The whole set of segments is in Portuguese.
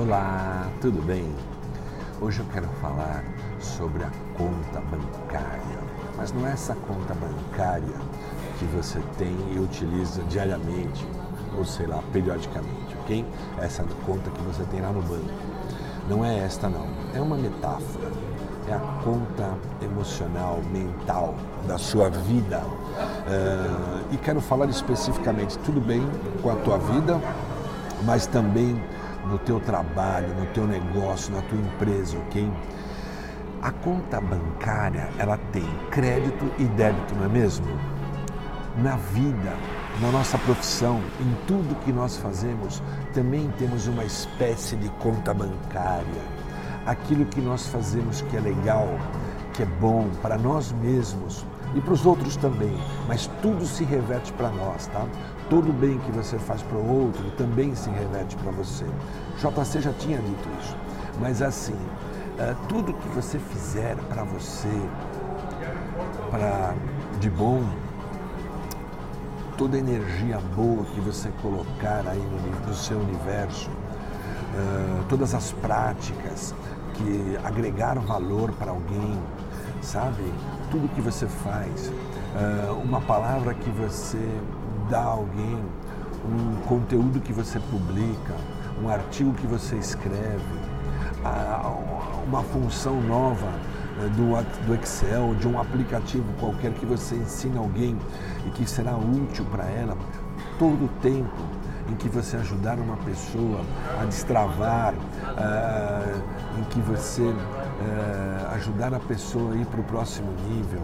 Olá, tudo bem? Hoje eu quero falar sobre a conta bancária, mas não é essa conta bancária que você tem e utiliza diariamente, ou sei lá, periodicamente, ok? Essa conta que você tem lá no banco. Não é esta não, é uma metáfora, é a conta emocional, mental da sua vida. Uh, e quero falar especificamente, tudo bem com a tua vida, mas também no teu trabalho, no teu negócio, na tua empresa, ok? A conta bancária, ela tem crédito e débito, não é mesmo? Na vida, na nossa profissão, em tudo que nós fazemos, também temos uma espécie de conta bancária. Aquilo que nós fazemos que é legal, que é bom para nós mesmos, e para os outros também, mas tudo se reverte para nós, tá? Todo bem que você faz para o outro também se reverte para você. JC já tinha dito isso, mas assim, uh, tudo que você fizer para você, para de bom, toda energia boa que você colocar aí no, no seu universo, uh, todas as práticas que agregar valor para alguém, sabe? Tudo que você faz, uh, uma palavra que você dá a alguém, um conteúdo que você publica, um artigo que você escreve, uma função nova do, do Excel, de um aplicativo qualquer que você ensina alguém e que será útil para ela todo o tempo em que você ajudar uma pessoa a destravar, uh, em que você uh, ajudar a pessoa a ir para o próximo nível.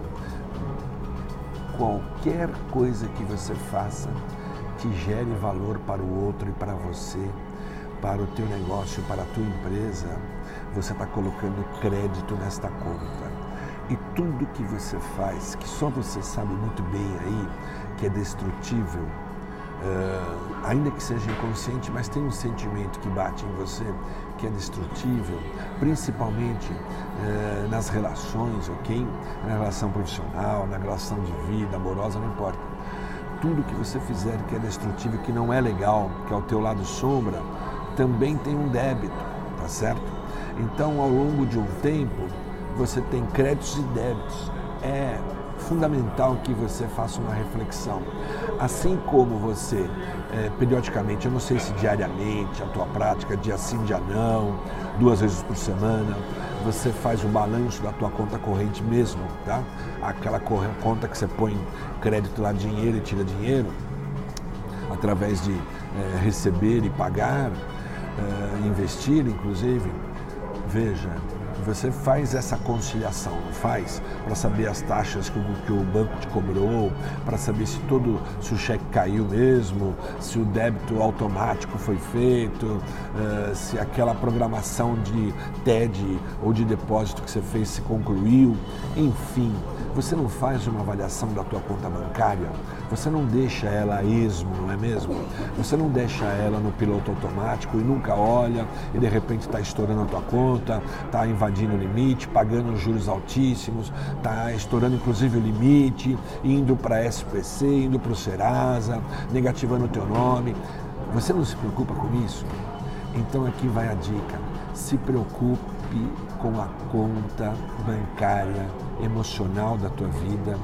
Qualquer coisa que você faça que gere valor para o outro e para você, para o teu negócio, para a tua empresa, você está colocando crédito nesta conta. E tudo que você faz, que só você sabe muito bem aí, que é destrutível, uh, ainda que seja inconsciente, mas tem um sentimento que bate em você que é destrutível, principalmente uh, nas relações, ok? Na relação profissional, na relação de vida, amorosa, não importa. Tudo que você fizer que é destrutível, que não é legal, que é o teu lado sombra, também tem um débito, tá certo? Então, ao longo de um tempo, você tem créditos e débitos. É fundamental que você faça uma reflexão. Assim como você, é, periodicamente, eu não sei se diariamente, a tua prática, dia sim, dia não, duas vezes por semana, você faz o balanço da tua conta corrente mesmo, tá? Aquela conta que você põe crédito lá, dinheiro e tira dinheiro, através de é, receber e pagar, é, investir, inclusive. Veja, você faz essa conciliação, não faz? Para saber as taxas que o, que o banco te cobrou, para saber se todo, se o cheque caiu mesmo, se o débito automático foi feito, uh, se aquela programação de TED ou de depósito que você fez se concluiu, enfim. Você não faz uma avaliação da tua conta bancária, você não deixa ela a esmo, não é mesmo? Você não deixa ela no piloto automático e nunca olha e de repente está estourando a tua conta, está invadindo o limite, pagando juros altíssimos, está estourando inclusive o limite, indo para a SPC, indo para o Serasa, negativando o teu nome. Você não se preocupa com isso? Então aqui vai a dica. Se preocupe com a conta bancária emocional da tua vida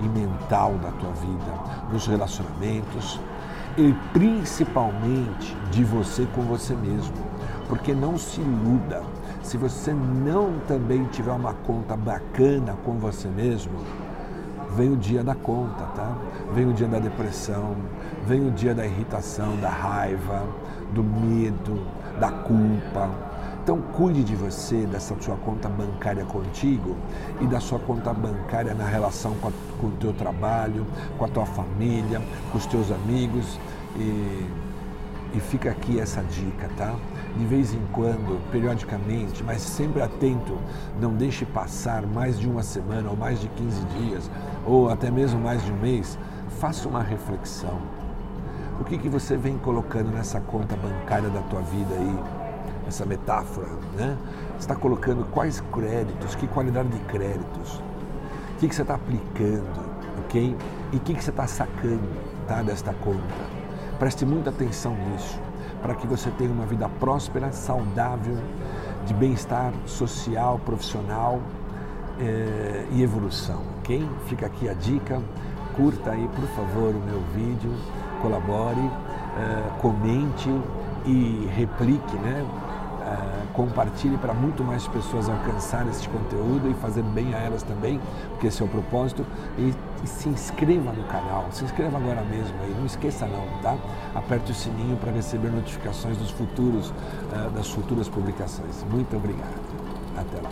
e mental da tua vida, nos relacionamentos e principalmente de você com você mesmo. Porque não se iluda, se você não também tiver uma conta bacana com você mesmo, vem o dia da conta, tá? Vem o dia da depressão, vem o dia da irritação, da raiva, do medo, da culpa, então cuide de você, dessa sua conta bancária contigo e da sua conta bancária na relação com, a, com o teu trabalho, com a tua família, com os teus amigos. E, e fica aqui essa dica, tá? De vez em quando, periodicamente, mas sempre atento, não deixe passar mais de uma semana ou mais de 15 dias, ou até mesmo mais de um mês, faça uma reflexão. O que, que você vem colocando nessa conta bancária da tua vida aí? essa metáfora, né? Você está colocando quais créditos, que qualidade de créditos, o que, que você está aplicando, ok? E o que, que você está sacando tá, desta conta. Preste muita atenção nisso, para que você tenha uma vida próspera, saudável, de bem-estar social, profissional eh, e evolução, ok? Fica aqui a dica, curta aí por favor o meu vídeo, colabore, eh, comente e replique, né? Uh, compartilhe para muito mais pessoas alcançar este conteúdo e fazer bem a elas também, porque esse é o propósito. E, e, se inscreva no canal, se inscreva agora mesmo aí, não esqueça não, tá? Aperte o sininho para receber notificações dos futuros, uh, das futuras publicações. Muito obrigado. Até lá.